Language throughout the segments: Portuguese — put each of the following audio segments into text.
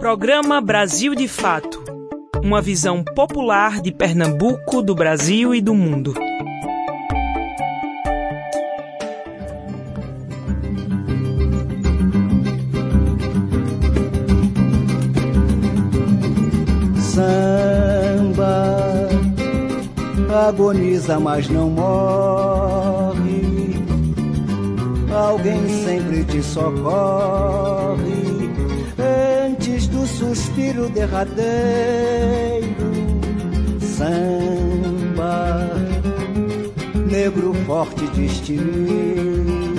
Programa Brasil de Fato Uma visão popular de Pernambuco, do Brasil e do mundo. Samba agoniza, mas não morre. Alguém sempre te socorre suspiro derradeiro, samba, negro forte destemido,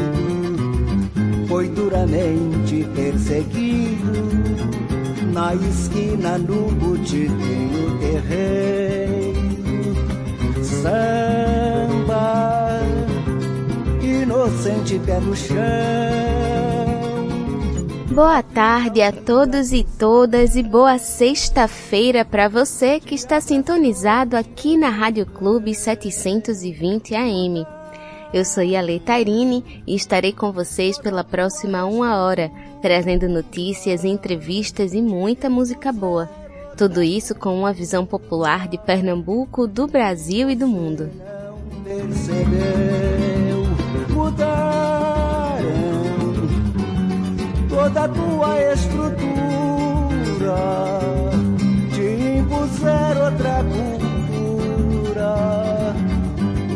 foi duramente perseguido, na esquina no botiquinho terreiro, samba, inocente pé no chão Boa tarde a todos e todas e boa sexta-feira para você que está sintonizado aqui na Rádio Clube 720 AM. Eu sou Yale Tairine e estarei com vocês pela próxima uma hora, trazendo notícias, entrevistas e muita música boa. Tudo isso com uma visão popular de Pernambuco, do Brasil e do mundo. Toda a tua estrutura, te impuser outra cultura,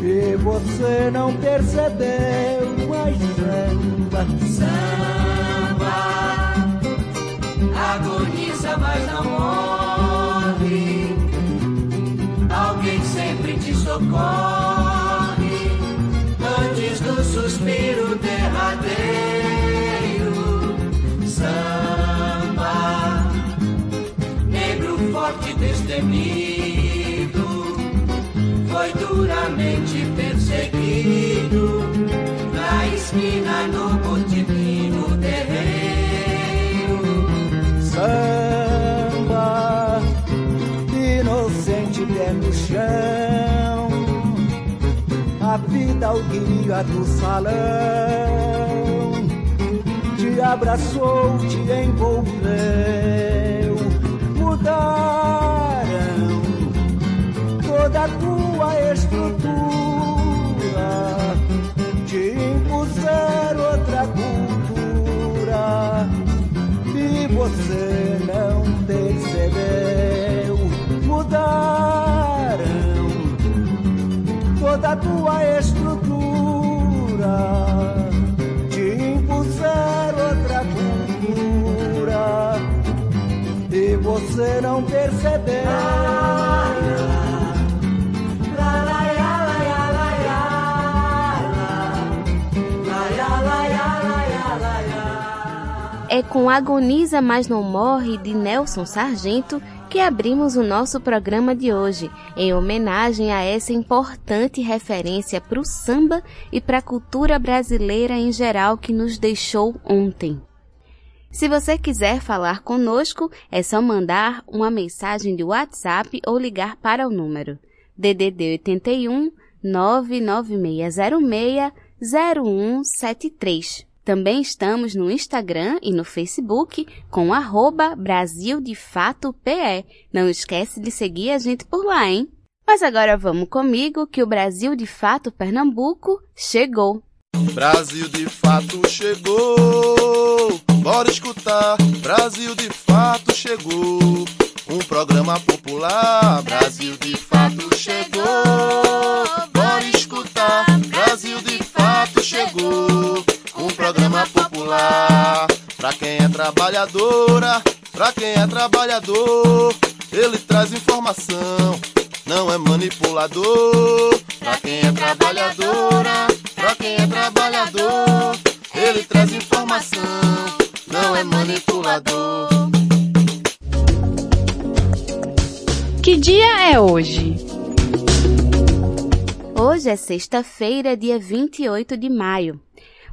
e você não percebeu mais samba. Samba agoniza, mas não morre. Alguém sempre te socorre duramente perseguido, na esquina no botiquim terreiro. Samba, inocente pé no chão, a vida o guia do salão, te abraçou, te envolveu impuseram outra cultura e você não percebeu. Mudaram toda a tua estrutura. você não percebeu. É com Agoniza Mas Não Morre de Nelson Sargento que abrimos o nosso programa de hoje, em homenagem a essa importante referência para o samba e para a cultura brasileira em geral que nos deixou ontem. Se você quiser falar conosco, é só mandar uma mensagem de WhatsApp ou ligar para o número DDD 81 99606 0173. Também estamos no Instagram e no Facebook com arroba Brasil de Fato PE. Não esquece de seguir a gente por lá, hein? Mas agora vamos comigo que o Brasil de Fato Pernambuco chegou. Brasil de Fato chegou. Bora escutar, Brasil de fato chegou. Um programa popular, Brasil de fato chegou. Trabalhadora, pra quem é trabalhador. Ele traz informação, não é manipulador. Pra quem é trabalhadora, pra quem é trabalhador. Ele traz informação não é manipulador. Que dia é hoje? Hoje é sexta-feira, dia 28 de maio.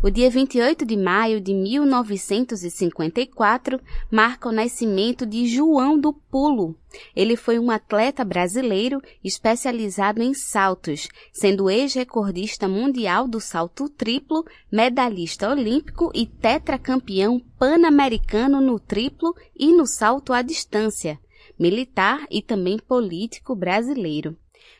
O dia 28 de maio de 1954 marca o nascimento de João do Pulo. Ele foi um atleta brasileiro especializado em saltos, sendo ex-recordista mundial do salto triplo, medalhista olímpico e tetracampeão pan-americano no triplo e no salto à distância, militar e também político brasileiro.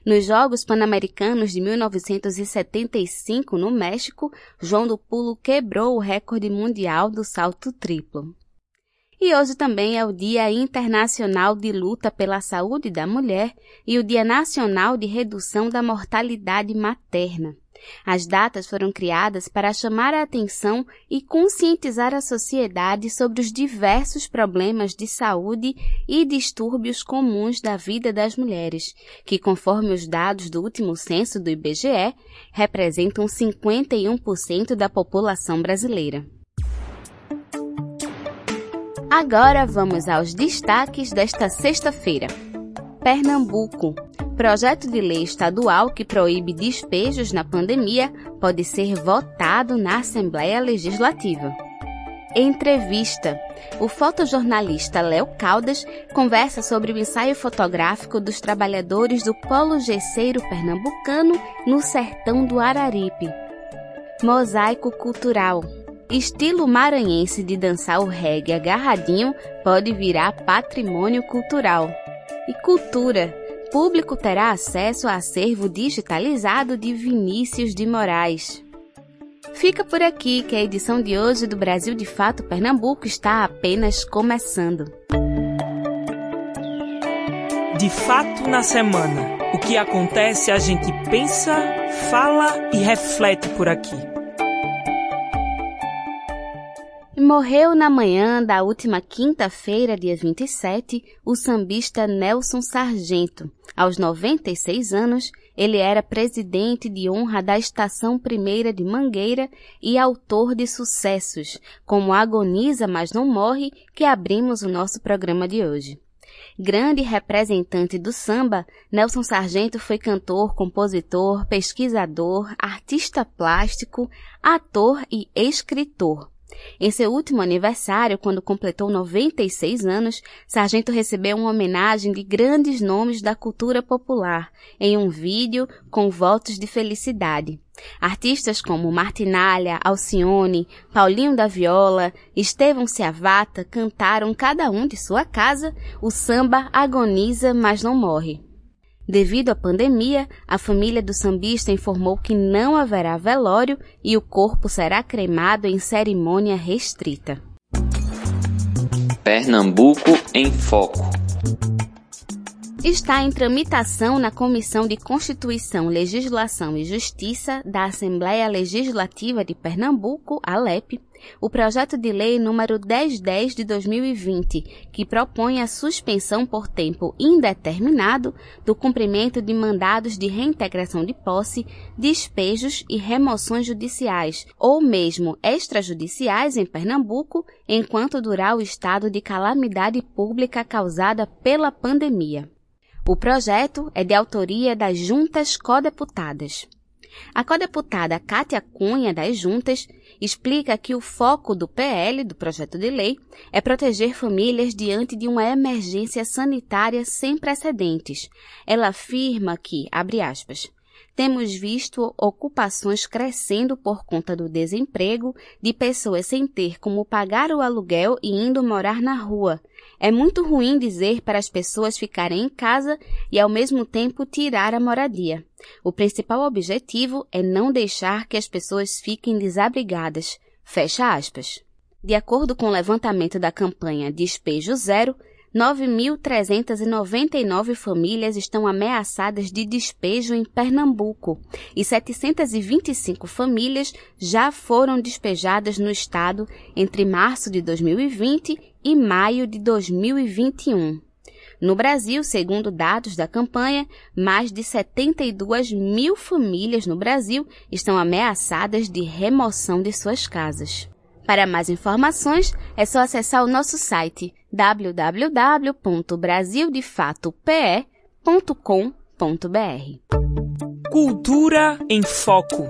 Nos Jogos Pan-Americanos de 1975 no México, João do Pulo quebrou o recorde mundial do salto triplo. E hoje também é o Dia Internacional de Luta pela Saúde da Mulher e o Dia Nacional de Redução da Mortalidade Materna. As datas foram criadas para chamar a atenção e conscientizar a sociedade sobre os diversos problemas de saúde e distúrbios comuns da vida das mulheres, que, conforme os dados do último censo do IBGE, representam 51% da população brasileira. Agora vamos aos destaques desta sexta-feira. Pernambuco. Projeto de lei estadual que proíbe despejos na pandemia pode ser votado na Assembleia Legislativa. Entrevista. O fotojornalista Léo Caldas conversa sobre o ensaio fotográfico dos trabalhadores do Polo Gesseiro Pernambucano no sertão do Araripe. Mosaico Cultural. Estilo maranhense de dançar o reggae agarradinho pode virar patrimônio cultural. E cultura. Público terá acesso a acervo digitalizado de Vinícius de Moraes. Fica por aqui que a edição de hoje do Brasil de Fato Pernambuco está apenas começando. De fato na semana. O que acontece a gente pensa, fala e reflete por aqui. Morreu na manhã da última quinta-feira, dia 27, o sambista Nelson Sargento. Aos 96 anos, ele era presidente de honra da Estação Primeira de Mangueira e autor de sucessos, como Agoniza, mas não morre, que abrimos o nosso programa de hoje. Grande representante do samba, Nelson Sargento foi cantor, compositor, pesquisador, artista plástico, ator e escritor. Em seu último aniversário, quando completou 96 anos, Sargento recebeu uma homenagem de grandes nomes da cultura popular em um vídeo com votos de felicidade. Artistas como Martinalha, Alcione, Paulinho da Viola, Estevão Ciavata cantaram cada um de sua casa o samba Agoniza, mas não morre. Devido à pandemia, a família do sambista informou que não haverá velório e o corpo será cremado em cerimônia restrita. Pernambuco em Foco está em tramitação na Comissão de Constituição, Legislação e Justiça da Assembleia Legislativa de Pernambuco, ALEP, o projeto de lei número 1010 de 2020, que propõe a suspensão por tempo indeterminado do cumprimento de mandados de reintegração de posse, despejos e remoções judiciais, ou mesmo extrajudiciais em Pernambuco, enquanto durar o estado de calamidade pública causada pela pandemia. O projeto é de autoria das juntas codeputadas. A codeputada Cátia Cunha, das Juntas, explica que o foco do PL, do projeto de lei, é proteger famílias diante de uma emergência sanitária sem precedentes. Ela afirma que, abre aspas, temos visto ocupações crescendo por conta do desemprego, de pessoas sem ter como pagar o aluguel e indo morar na rua. É muito ruim dizer para as pessoas ficarem em casa e ao mesmo tempo tirar a moradia. O principal objetivo é não deixar que as pessoas fiquem desabrigadas. Fecha aspas. De acordo com o levantamento da campanha Despejo Zero, 9.399 famílias estão ameaçadas de despejo em Pernambuco e 725 famílias já foram despejadas no estado entre março de 2020 e maio de 2021. No Brasil, segundo dados da campanha, mais de 72 mil famílias no Brasil estão ameaçadas de remoção de suas casas. Para mais informações, é só acessar o nosso site www.brasildefatope.com.br. Cultura em Foco.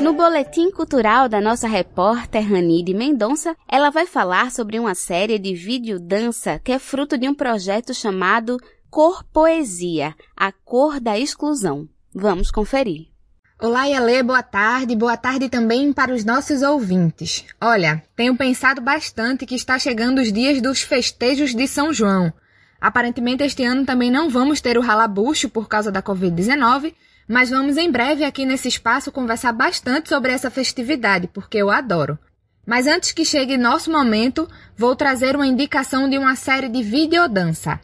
No boletim cultural da nossa repórter Ranide Mendonça, ela vai falar sobre uma série de videodança que é fruto de um projeto chamado Cor Poesia, a cor da exclusão. Vamos conferir. Olá, Yale, boa tarde. Boa tarde também para os nossos ouvintes. Olha, tenho pensado bastante que está chegando os dias dos festejos de São João. Aparentemente, este ano também não vamos ter o ralabucho por causa da Covid-19, mas vamos em breve aqui nesse espaço conversar bastante sobre essa festividade, porque eu adoro. Mas antes que chegue nosso momento, vou trazer uma indicação de uma série de videodança.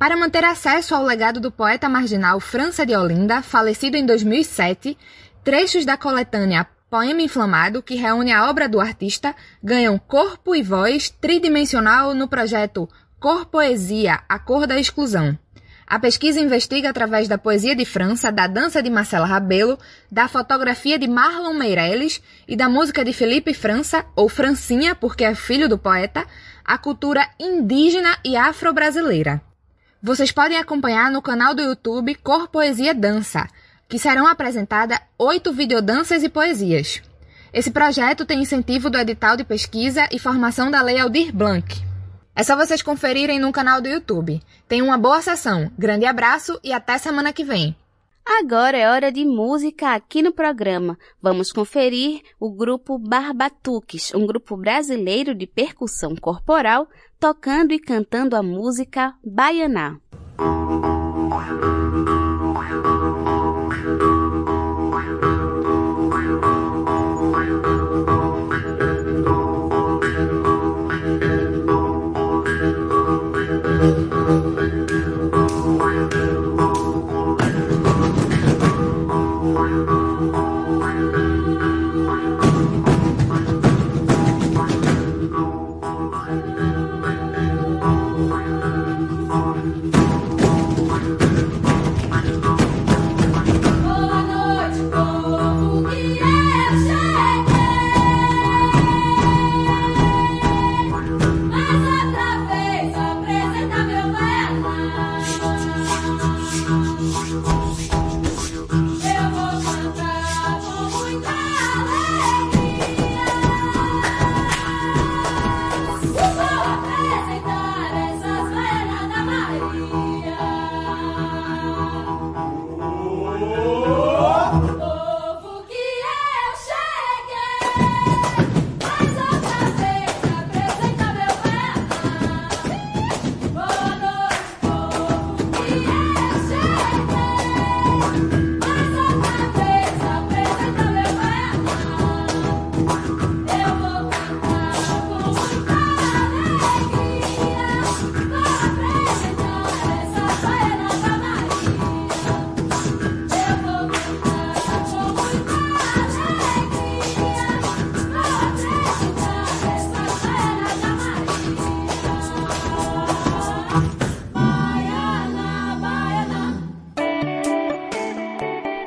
Para manter acesso ao legado do poeta marginal França de Olinda, falecido em 2007, trechos da coletânea Poema Inflamado, que reúne a obra do artista, ganham corpo e voz tridimensional no projeto Cor Poesia, a cor da exclusão. A pesquisa investiga através da poesia de França, da dança de Marcela Rabelo, da fotografia de Marlon Meirelles e da música de Felipe França, ou Francinha, porque é filho do poeta, a cultura indígena e afro-brasileira. Vocês podem acompanhar no canal do YouTube Cor Poesia Dança, que serão apresentadas oito videodanças e poesias. Esse projeto tem incentivo do edital de pesquisa e formação da Lei Aldir Blanc. É só vocês conferirem no canal do YouTube. Tenham uma boa sessão. Grande abraço e até semana que vem. Agora é hora de música aqui no programa. Vamos conferir o grupo Barbatuques, um grupo brasileiro de percussão corporal, tocando e cantando a música Baianá.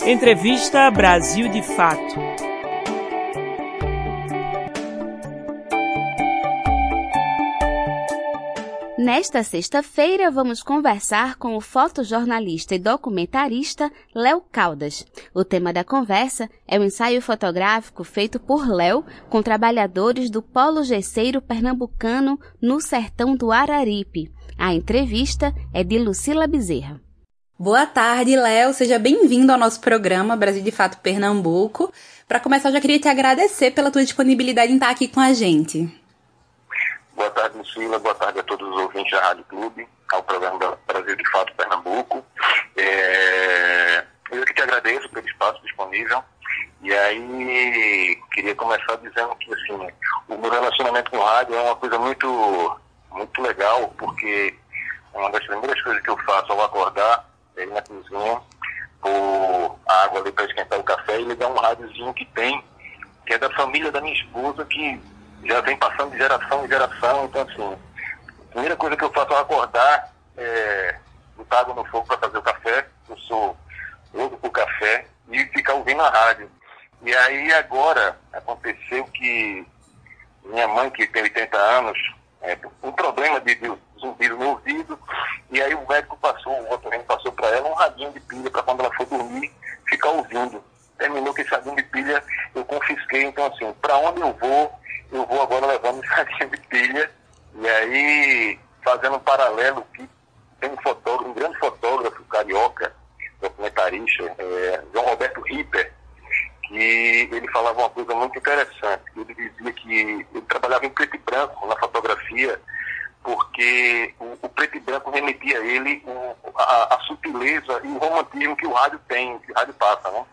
Entrevista Brasil de Fato. Nesta sexta-feira, vamos conversar com o fotojornalista e documentarista Léo Caldas. O tema da conversa é o ensaio fotográfico feito por Léo com trabalhadores do Polo Gesseiro Pernambucano no sertão do Araripe. A entrevista é de Lucila Bezerra. Boa tarde, Léo. Seja bem-vindo ao nosso programa Brasil de Fato Pernambuco. Para começar, eu já queria te agradecer pela tua disponibilidade em estar aqui com a gente. Boa tarde, Lucila. Boa tarde a todos os ouvintes da Rádio Clube, ao programa Brasil de Fato Pernambuco. É... Eu que te agradeço pelo espaço disponível. E aí, queria começar dizendo que, assim, o meu relacionamento com o rádio é uma coisa muito, muito legal, porque uma das primeiras coisas que eu faço ao acordar ele na cozinha, pôr água ali para esquentar o café e ligar um rádiozinho que tem, que é da família da minha esposa, que já vem passando de geração em geração. Então, assim, a primeira coisa que eu faço ao acordar é botar água no fogo para fazer o café. Eu sou louco por café e ficar ouvindo a rádio. E aí, agora, aconteceu que minha mãe, que tem 80 anos, é, um problema de, de zumbido no ouvido, e aí o médico passou, o otorrino passou para ela um radinho de pilha para quando ela for dormir, ficar ouvindo terminou que esse radinho de pilha eu confisquei. Então, assim, para onde eu vou, eu vou agora levando esse radinho de pilha. E aí, fazendo um paralelo, que tem um fotógrafo, um grande fotógrafo carioca, documentarista, é, João Roberto Ripper, que ele falava uma coisa muito interessante. Ele dizia que ele trabalhava em preto e branco na fotografia, porque o, o preto e branco remetia a ele o, a, a, sutileza e o romantismo que o rádio tem, que o rádio passa, né?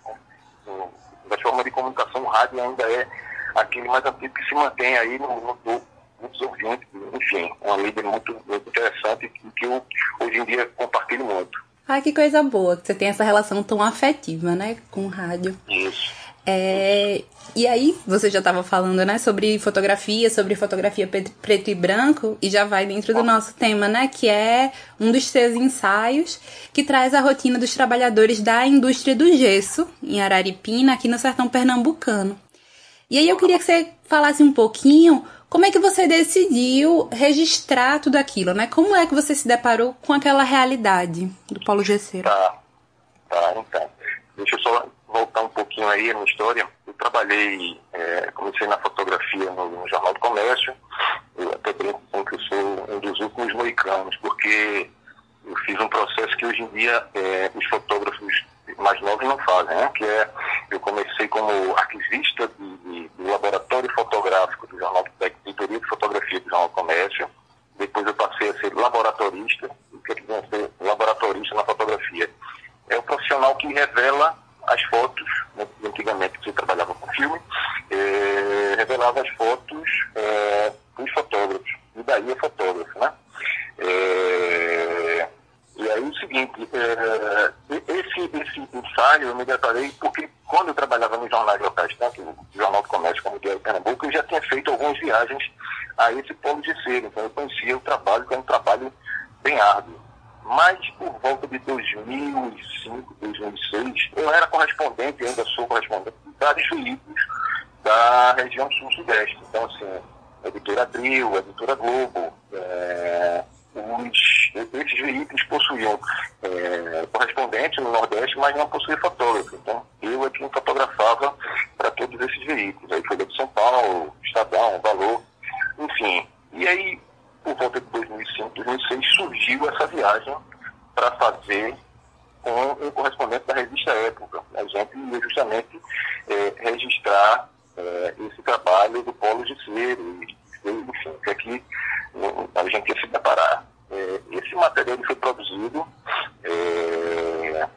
Da forma de comunicação, o rádio ainda é aquele mais antigo que se mantém aí no, no topo dos ouvintes. Enfim, uma mídia muito, muito interessante que, que eu hoje em dia compartilho muito. Ah, que coisa boa que você tem essa relação tão afetiva, né, com o rádio. Isso. É, e aí, você já estava falando, né, sobre fotografia, sobre fotografia preto e branco, e já vai dentro do nosso tema, né, que é um dos seus ensaios, que traz a rotina dos trabalhadores da indústria do gesso, em Araripina, aqui no sertão pernambucano. E aí eu queria que você falasse um pouquinho como é que você decidiu registrar tudo aquilo, né? Como é que você se deparou com aquela realidade do Paulo Gesseiro? Tá, tá, então. Deixa eu só voltar um pouquinho aí na história. Eu trabalhei, é, comecei na fotografia no, no, Jornal do Comércio. Eu até brinco com que eu sou um dos últimos moicanos, porque eu fiz um processo que hoje em dia é, os fotógrafos mais novos não fazem, né? Que é, eu comecei como arquivista de, de, do laboratório fotográfico do jornal, da editoria de fotografia do Jornal do Comércio. Depois eu passei a ser laboratorista. O que é que ser laboratorista na fotografia? É o profissional que revela as fotos, né? antigamente você trabalhava com filme, é, revelava as fotos é, dos fotógrafos. E daí é fotógrafo, né? É, e aí o seguinte, esse, esse ensaio eu me deparei porque quando eu trabalhava nos jornais locais, tanto no Jornal do Comércio como no Diário de Pernambuco, eu já tinha feito algumas viagens a esse polo de ser. Então eu conhecia o trabalho, que é um trabalho bem árduo. Mas por volta de 2005, 2006, eu era correspondente, ainda sou correspondente de vários veículos da região sul-sudeste. Então, assim, Editora Abril, Editora Globo, é, os, esses veículos possuíam é, correspondente no Nordeste, mas não possuíam fotógrafo. Então, eu é quem fotografava para todos esses veículos. Aí Folha de São Paulo, Estadão, Valor, enfim. E aí, por volta de 2005, 2006, surgiu essa viagem para fazer com um correspondente da revista Época. A gente ia justamente é, registrar é, esse trabalho do Polo Cero, enfim, que aqui a gente ia se deparar. É, esse material foi produzido, é,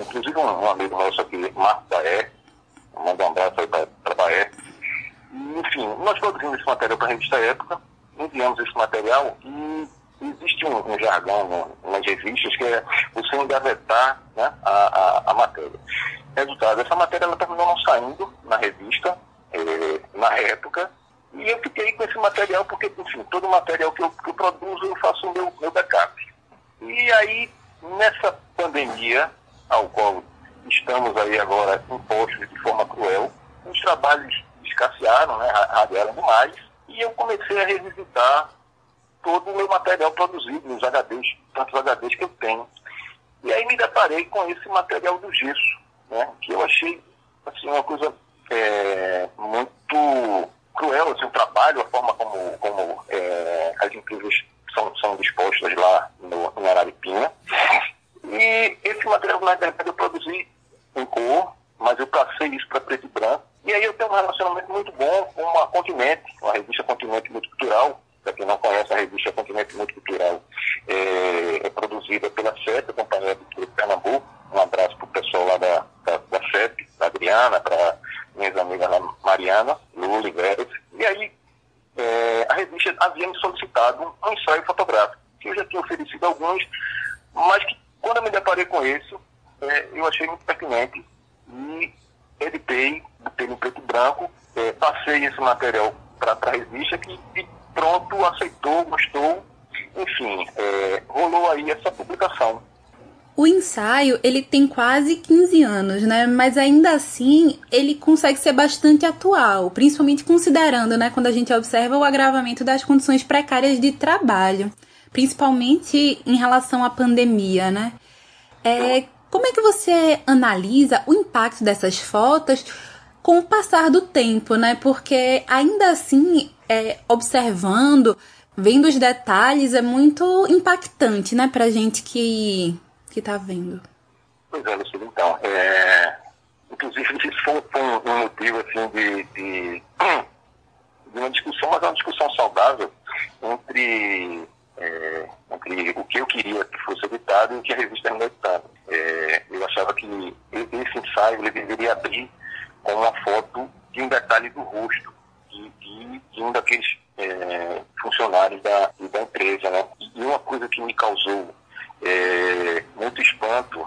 inclusive um, um, amigo nosso aqui, Marco Baé, manda um abraço aí para Baé. Enfim, nós produzimos esse material para a revista Época, enviamos esse material e existe um, um jargão nas revistas que é você engavetar né, a, a, a, matéria. Resultado, essa matéria ela terminou não saindo na revista, eh, na época, e eu fiquei com esse material porque, enfim, todo material que eu, que eu produzo eu faço o meu, meu backup. E aí, nessa pandemia, ao qual estamos aí agora impostos de forma cruel, os trabalhos escassearam, né, radiaram demais, e eu comecei a revisitar todo o meu material produzido nos HDs, tantos HDs que eu tenho. E aí me deparei com esse material do gesso, né, que eu achei assim, uma coisa é, muito cruel assim, o trabalho, a forma como, como é, as empresas são, são dispostas lá no, em Araripina. E esse material, na verdade, eu produzi em cor, mas eu passei isso para preto e branco. E aí eu tenho um relacionamento muito bom com a Continente, a revista Continente Multicultural. Para quem não conhece, a revista Continente Multicultural é, é produzida pela CEP, a Companhia de Pernambuco. Um abraço para o pessoal lá da, da, da CEP, da Adriana, para minhas amigas lá, Mariana, Lula e E aí, é, a revista havia me solicitado um ensaio fotográfico, que eu já tinha oferecido alguns, mas que quando eu me deparei com isso, é, eu achei muito pertinente e editei, botei no preto e branco, é, passei esse material para a revista que de pronto aceitou, gostou, enfim, é, rolou aí essa publicação. O ensaio, ele tem quase 15 anos, né? Mas ainda assim, ele consegue ser bastante atual, principalmente considerando, né, quando a gente observa o agravamento das condições precárias de trabalho, principalmente em relação à pandemia, né? É, Como é que você analisa o impacto dessas fotos com o passar do tempo, né? Porque ainda assim, é, observando, vendo os detalhes, é muito impactante, né, pra gente que, que tá vendo. Pois é, Lucila, então, é, inclusive isso foi, um motivo, assim, de, de, de, uma discussão, mas é uma discussão saudável entre, é, entre o que eu queria que fosse editado e o que a revista me editava. É, eu achava que esse ensaio deveria abrir com uma foto de um detalhe do rosto de, de, de um daqueles é, funcionários da, da empresa. Né? E uma coisa que me causou é, muito espanto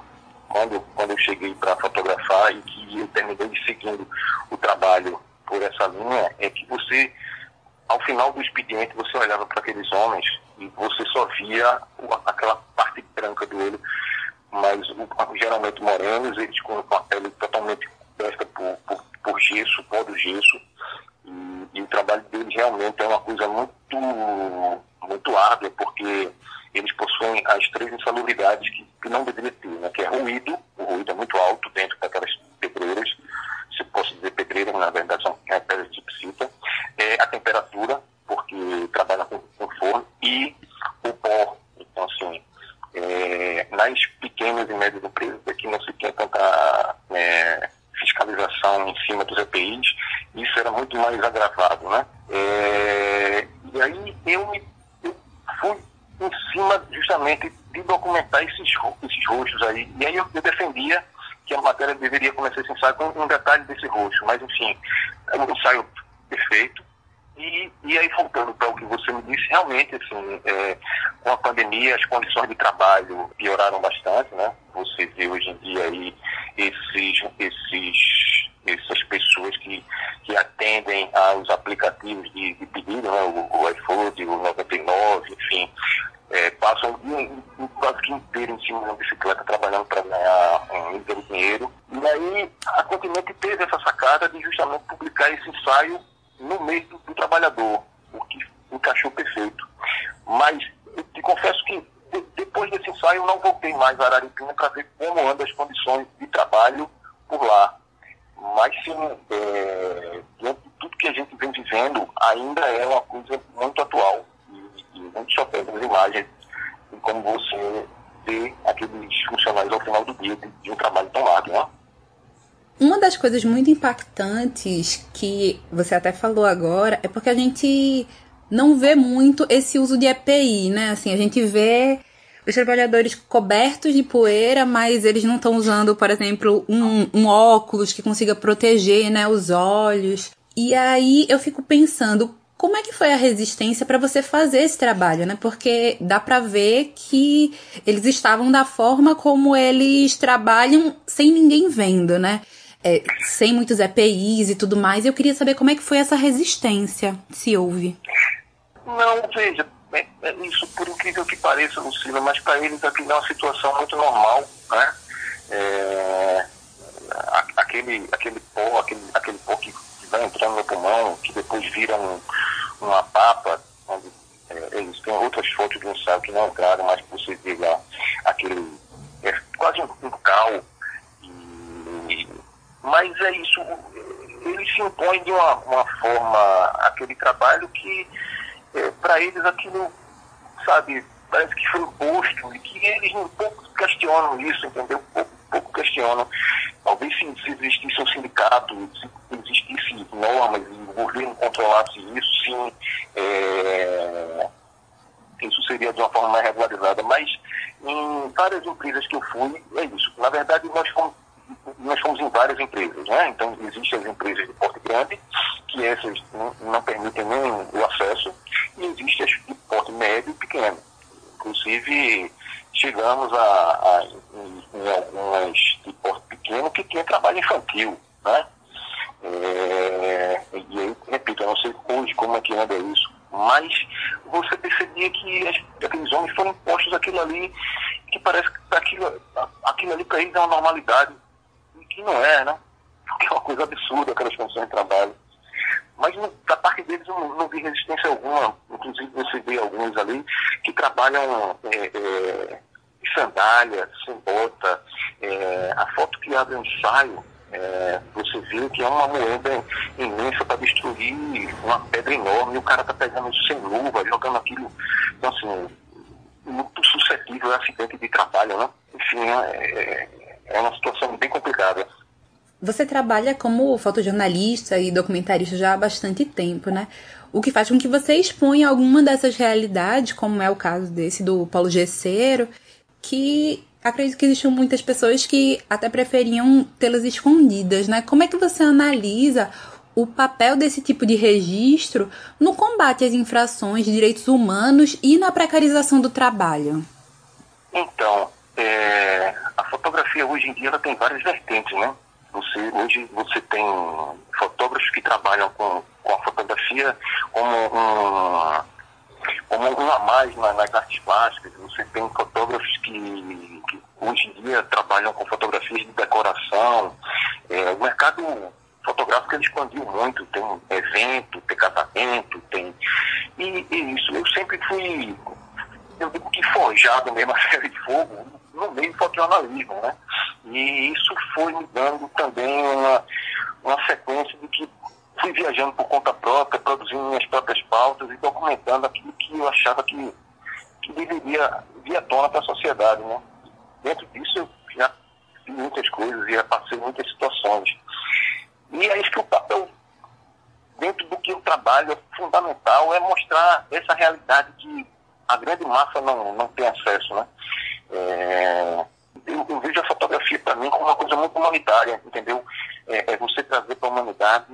quando, quando eu cheguei para fotografar e que eu terminei seguindo o trabalho por essa linha é que você, ao final do expediente, você olhava para aqueles homens e você só via aquela parte branca do olho, mas geralmente morenos, eles com a pele totalmente coberta por, por, por gesso, pó do gesso, e, e, o trabalho deles realmente é uma coisa muito, muito árdua, porque eles possuem as três insalubridades que, que não deveria ter, né? que é ruído, o ruído é muito alto dentro daquelas pedreiras, se posso dizer pedreiras, na verdade são é, pedras de psita, é a temperatura, porque trabalha com, com forno, e o pó. Então, assim, é, nas pequenas e médias empresas aqui não se tem tanta é, fiscalização em cima dos EPIs, isso era muito mais agravado, né? É, e aí eu, me, eu fui em cima justamente de documentar esses, esses rostos aí. E aí eu, eu defendia que a matéria deveria começar esse ensaio com um detalhe desse rosto, mas enfim, é um ensaio perfeito. E, e aí, voltando para o que você me disse, realmente, assim, é, com a pandemia, as condições de trabalho pioraram bastante, né? Você vê hoje em dia aí esses, esses, essas pessoas que, que atendem aos aplicativos de, de pedido, né? o, o iFood, o 99, enfim, é, passam o dia quase que inteiro em cima de uma bicicleta trabalhando para ganhar um inteiro dinheiro. E aí a Continente teve essa sacada de justamente publicar esse ensaio no meio do, do trabalhador, o que encaixou perfeito. Mas eu te confesso que de, depois desse ensaio eu não voltei mais a Araripina para ver como andam as condições de trabalho por lá. Mas sim, é, diante de tudo que a gente vem vivendo, ainda é uma coisa muito atual e, e muito chocante as imagens e como você vê aqueles funcionários ao final do dia de, de um trabalho tão árduo, né? Uma das coisas muito impactantes que você até falou agora é porque a gente não vê muito esse uso de EPI, né? Assim, a gente vê os trabalhadores cobertos de poeira, mas eles não estão usando, por exemplo, um, um, óculos que consiga proteger, né, os olhos. E aí eu fico pensando, como é que foi a resistência para você fazer esse trabalho, né? Porque dá para ver que eles estavam da forma como eles trabalham sem ninguém vendo, né? É, sem muitos EPIs e tudo mais. Eu queria saber como é que foi essa resistência, se houve. Não, veja, é, é isso por incrível que pareça, Lucila, mas para eles aquilo é uma situação muito normal, né? É, aquele, aquele pó, aquele, aquele pó que vai entrando no pulmão, que depois vira um, uma papa, onde é, eles têm outras fontes de ensaio que não entraram, mas você vê lá aquele, é quase um, um cal, e, mas é isso, ele se impõe de uma, uma forma aquele trabalho que é, para eles aquilo, sabe, parece que foi imposto e que eles um pouco questionam isso, entendeu? Pouco, pouco questionam. Talvez se, se existisse um sindicato, se existisse normas e o governo controlasse isso, sim, é, isso seria de uma forma mais regularizada. Mas em várias empresas que eu fui, é isso. Na verdade, nós fomos nós fomos em várias empresas, né? Então, existem as empresas de porte grande, que essas não, não permitem nem o acesso, e existem as de porte médio e pequeno. Inclusive, chegamos a, a em, em, algumas de porte pequeno que tinha trabalho infantil, né? É, e aí, repito, eu não sei hoje como é que anda isso, mas você percebia que as, aqueles homens foram impostos aquilo ali, que parece que aquilo, aquilo ali para eles é uma normalidade que não é, né? Porque é uma coisa absurda aquelas condições de trabalho. Mas no, da parte deles eu não, não, vi resistência alguma. Inclusive vê alguns ali que trabalham é, é, sandália, sem bota. É, a foto que abre o ensaio, é, você vê que é uma moeda imensa para destruir uma pedra enorme, e o cara tá pegando isso sem luva, jogando aquilo. Então, assim, muito suscetível a acidente de trabalho, né? Enfim, é, é uma situação bem complicada. Você trabalha como fotojornalista e documentarista já há bastante tempo, né? O que faz com que você exponha alguma dessas realidades, como é o caso desse do Paulo Gesseiro, que acredito que existiam muitas pessoas que até preferiam tê-las escondidas, né? Como é que você analisa o papel desse tipo de registro no combate às infrações de direitos humanos e na precarização do trabalho? Então, é, a fotografia hoje em dia ela tem várias vertentes, né? Você, hoje você tem fotógrafos que trabalham com, com a fotografia como um, como um a mais na, nas artes plásticas. Você tem fotógrafos que, que, hoje em dia trabalham com fotografias de decoração. É, o mercado fotográfico ele expandiu muito. Tem evento, tem casamento, tem... E, e isso, eu sempre fui, eu digo que forjado mesmo a série de fogo no meio do fotojornalismo, né? E isso foi me dando também uma, uma sequência de que fui viajando por conta própria, produzindo minhas próprias pautas e documentando aquilo que eu achava que, que deveria vir à tona para a sociedade, né? Dentro disso eu já vi muitas coisas já passei muitas situações. E é isso que o papel, dentro do que eu trabalho, é fundamental, é mostrar essa realidade que a grande massa não, não tem acesso, né? É, eu, eu, vejo a fotografia para mim como uma coisa muito humanitária, entendeu? É, é você trazer para a humanidade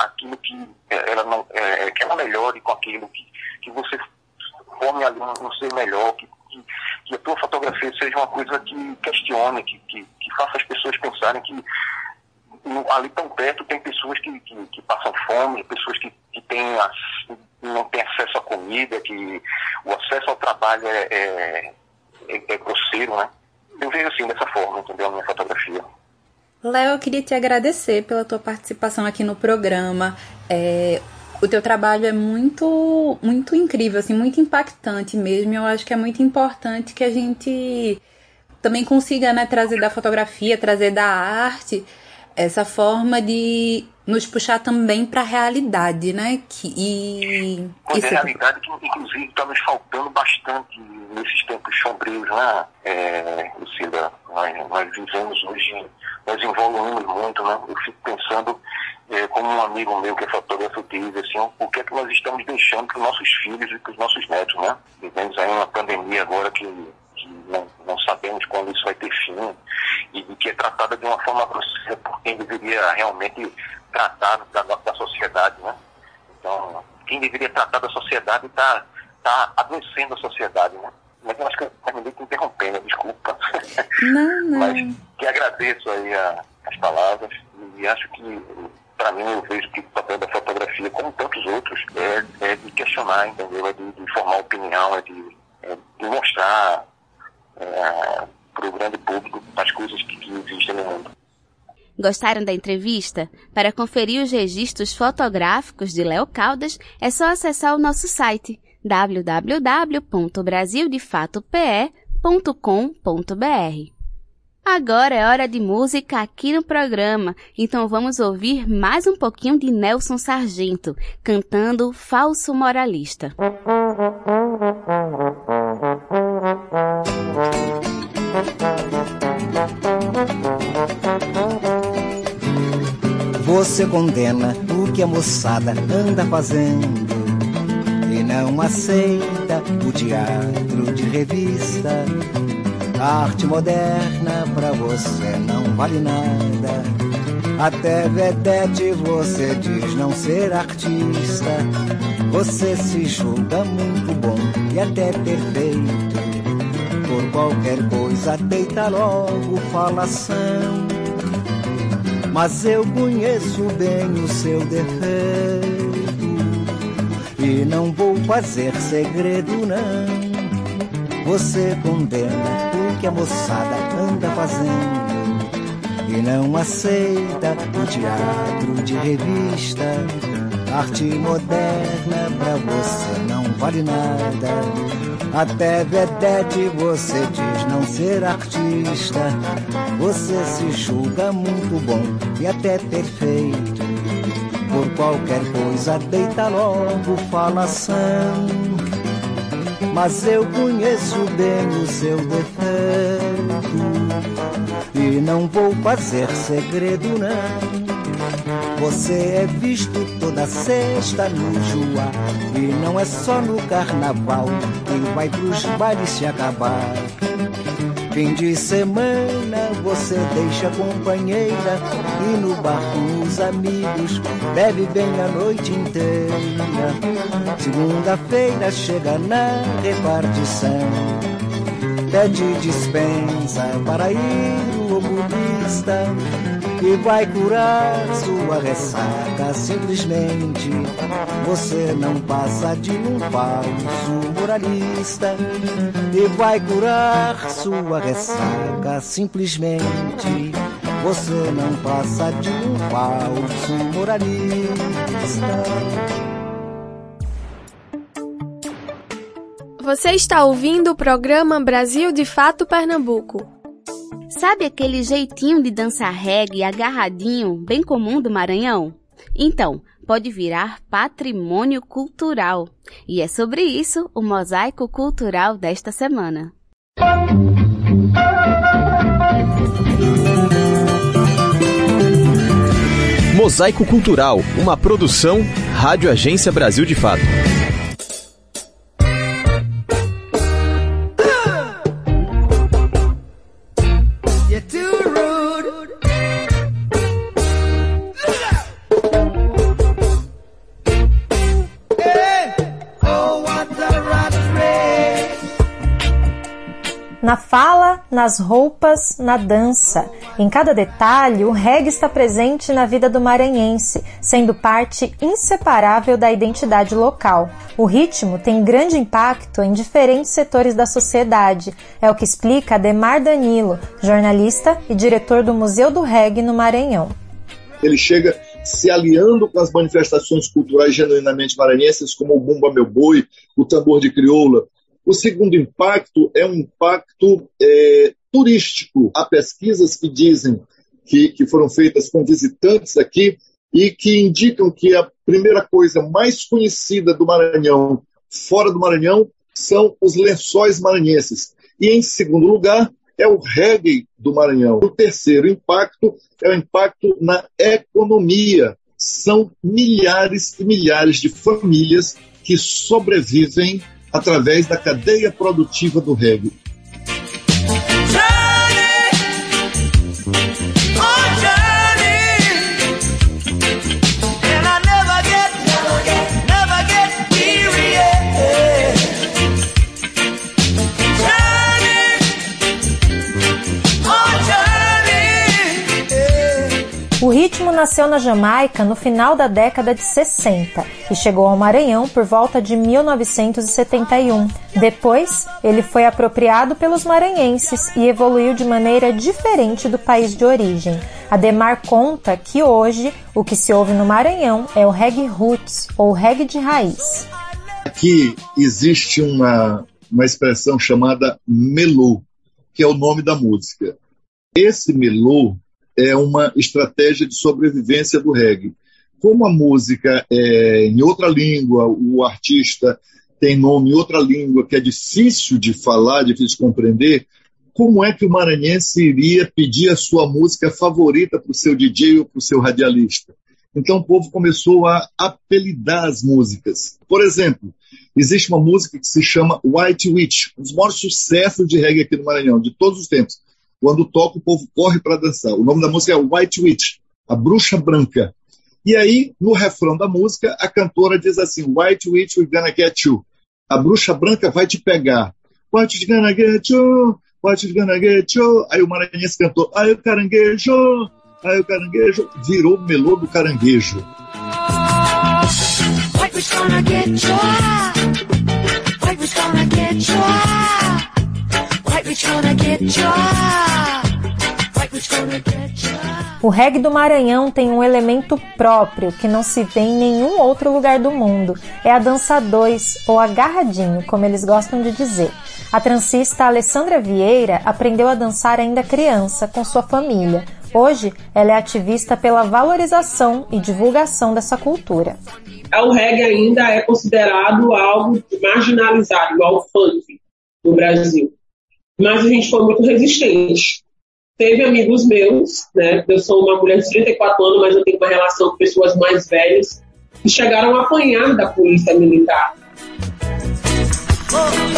aquilo que ela não é, que ela melhore com aquilo que, que você forme ali um, um ser melhor, que, que, que, a tua fotografia seja uma coisa que questione, que, que, que faça as pessoas pensarem que ali tão perto tem pessoas que, que, que passam fome, pessoas que, que têm não têm acesso à comida, que o acesso ao trabalho é, é é, é grosseiro, né? Eu vejo assim, dessa forma, entendeu? A minha fotografia. Léo, eu queria te agradecer pela tua participação aqui no programa. É, o teu trabalho é muito, muito incrível, assim, muito impactante mesmo. Eu acho que é muito importante que a gente também consiga né, trazer da fotografia, trazer da arte essa forma de nos puxar também para a realidade, né? Que, e, Pois é, realidade que, inclusive, está nos faltando bastante nesses tempos sombrios, né, é, Lucila? Nós, nós vivemos hoje, nós evoluímos muito, né? Eu fico pensando, é, como um amigo meu que é fotógrafo diz, assim, o que é que nós estamos deixando para os nossos filhos e para os nossos netos, né? Vivemos aí uma pandemia agora que que não, não, sabemos quando isso vai ter fim e, e, que é tratada de uma forma grosseira por quem deveria realmente tratar da, da sociedade, né? Então, quem deveria tratar da sociedade está tá adoecendo a sociedade, né? Mas eu acho que eu terminei te interrompendo, desculpa. Não, não. Mas que agradeço aí a, as palavras e acho que para mim eu vejo que o papel da fotografia, como tantos outros, é, é de questionar, entendeu? É de, de formar opinião, é de, é de mostrar é, para o grande público as coisas que, que existem no mundo. Gostaram da entrevista? Para conferir os registros fotográficos de Léo Caldas, é só acessar o nosso site www.brasildefatope.com.br. Agora é hora de música aqui no programa, então vamos ouvir mais um pouquinho de Nelson Sargento cantando Falso Moralista. Você condena o que a moçada anda fazendo e não aceita o teatro de revista. A arte moderna pra você não vale nada. Até vedete você diz não ser artista. Você se julga muito bom e até perfeito. Por qualquer coisa deita logo falação. Mas eu conheço bem o seu defeito e não vou fazer segredo não. Você condena o que a moçada anda fazendo e não aceita o teatro de revista. Arte moderna pra você não vale nada. Até vedete você diz não ser artista. Você se julga muito bom e até perfeito. Por qualquer coisa deita logo falação. Mas eu conheço bem o seu defeito e não vou fazer segredo não. Você é visto toda sexta no Joá E não é só no carnaval Que vai pros bailes se acabar. Fim de semana você deixa companheira E no bar com os amigos Bebe bem a noite inteira. Segunda-feira chega na repartição Pede dispensa para ir o oculista que vai curar sua ressaca. Simplesmente você não passa de um falso moralista e vai curar sua ressaca. Simplesmente você não passa de um falso moralista. Você está ouvindo o programa Brasil de Fato Pernambuco. Sabe aquele jeitinho de dançar reggae agarradinho, bem comum do Maranhão? Então, pode virar patrimônio cultural. E é sobre isso o mosaico cultural desta semana. Mosaico Cultural, uma produção Rádio Agência Brasil de Fato. Na fala, nas roupas, na dança. Em cada detalhe, o reggae está presente na vida do maranhense, sendo parte inseparável da identidade local. O ritmo tem grande impacto em diferentes setores da sociedade, é o que explica Ademar Danilo, jornalista e diretor do Museu do Reggae no Maranhão. Ele chega se aliando com as manifestações culturais genuinamente maranhenses, como o Bumba Meu Boi, o tambor de crioula, o segundo impacto é um impacto é, turístico. Há pesquisas que dizem que, que foram feitas com visitantes aqui e que indicam que a primeira coisa mais conhecida do Maranhão, fora do Maranhão, são os lençóis maranhenses. E, em segundo lugar, é o reggae do Maranhão. O terceiro impacto é o impacto na economia. São milhares e milhares de famílias que sobrevivem através da cadeia produtiva do reggae. Ritmo nasceu na Jamaica no final da década de 60 e chegou ao Maranhão por volta de 1971. Depois, ele foi apropriado pelos maranhenses e evoluiu de maneira diferente do país de origem. Ademar conta que hoje o que se ouve no Maranhão é o reggae roots ou reggae de raiz. Aqui existe uma, uma expressão chamada melô, que é o nome da música. Esse melô é uma estratégia de sobrevivência do reggae. Como a música é em outra língua, o artista tem nome em outra língua que é difícil de falar, difícil de compreender, como é que o maranhense iria pedir a sua música favorita para o seu DJ ou para o seu radialista? Então o povo começou a apelidar as músicas. Por exemplo, existe uma música que se chama White Witch, um dos maiores sucessos de reggae aqui no Maranhão, de todos os tempos. Quando toca, o povo corre para dançar. O nome da música é White Witch, a bruxa branca. E aí, no refrão da música, a cantora diz assim: White Witch, we're gonna get you. A bruxa branca vai te pegar. White gonna get you, White gonna get you. Aí o maranhense cantou: Aí o caranguejo, aí o caranguejo. Virou melô do caranguejo. White witch gonna get you. White witch gonna get you. O reggae do Maranhão tem um elemento próprio que não se vê em nenhum outro lugar do mundo. É a dança 2, ou agarradinho, como eles gostam de dizer. A transista Alessandra Vieira aprendeu a dançar ainda criança com sua família. Hoje, ela é ativista pela valorização e divulgação dessa cultura. O reggae ainda é considerado algo marginalizado, igual o funk no Brasil. Mas a gente foi muito resistente. Teve amigos meus, né? Eu sou uma mulher de 34 anos, mas eu tenho uma relação com pessoas mais velhas, que chegaram a apanhar da polícia militar. Oh,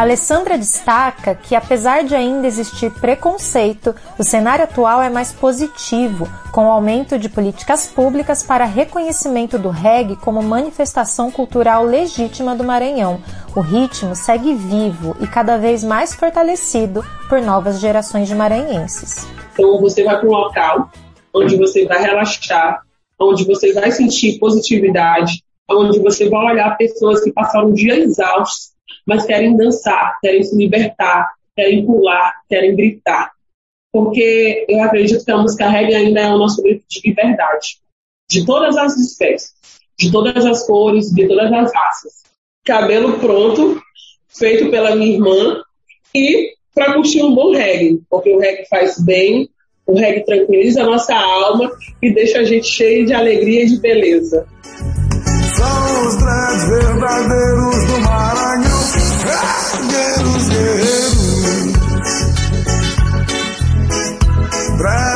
Alessandra destaca que, apesar de ainda existir preconceito, o cenário atual é mais positivo, com o aumento de políticas públicas para reconhecimento do reggae como manifestação cultural legítima do Maranhão. O ritmo segue vivo e cada vez mais fortalecido por novas gerações de maranhenses. Então, você vai para um local onde você vai relaxar, onde você vai sentir positividade, onde você vai olhar pessoas que passaram um dia exaustos mas querem dançar, querem se libertar, querem pular, querem gritar. Porque eu acredito que a música reggae ainda é o nosso grito de liberdade, de todas as espécies, de todas as cores, de todas as raças. Cabelo pronto, feito pela minha irmã, e para curtir um bom reggae, porque o reggae faz bem, o reggae tranquiliza a nossa alma e deixa a gente cheio de alegria e de beleza. São os grandes verdadeiros do Maranhão. Guerreiros, guerreiros, traz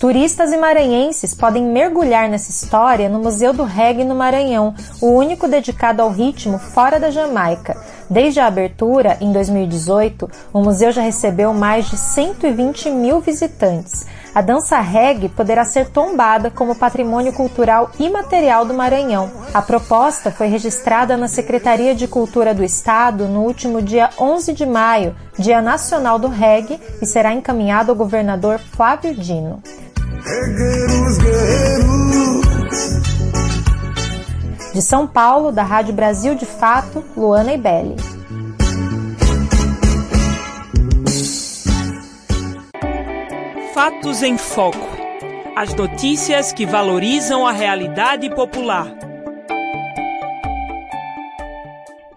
Turistas e maranhenses podem mergulhar nessa história no Museu do Reggae no Maranhão, o único dedicado ao ritmo fora da Jamaica. Desde a abertura, em 2018, o museu já recebeu mais de 120 mil visitantes. A dança reggae poderá ser tombada como patrimônio cultural imaterial do Maranhão. A proposta foi registrada na Secretaria de Cultura do Estado no último dia 11 de maio, Dia Nacional do Reggae, e será encaminhado ao governador Flávio Dino. Guerreiros, guerreiros. De São Paulo, da Rádio Brasil de Fato, Luana Ibelli. Fatos em Foco. As notícias que valorizam a realidade popular.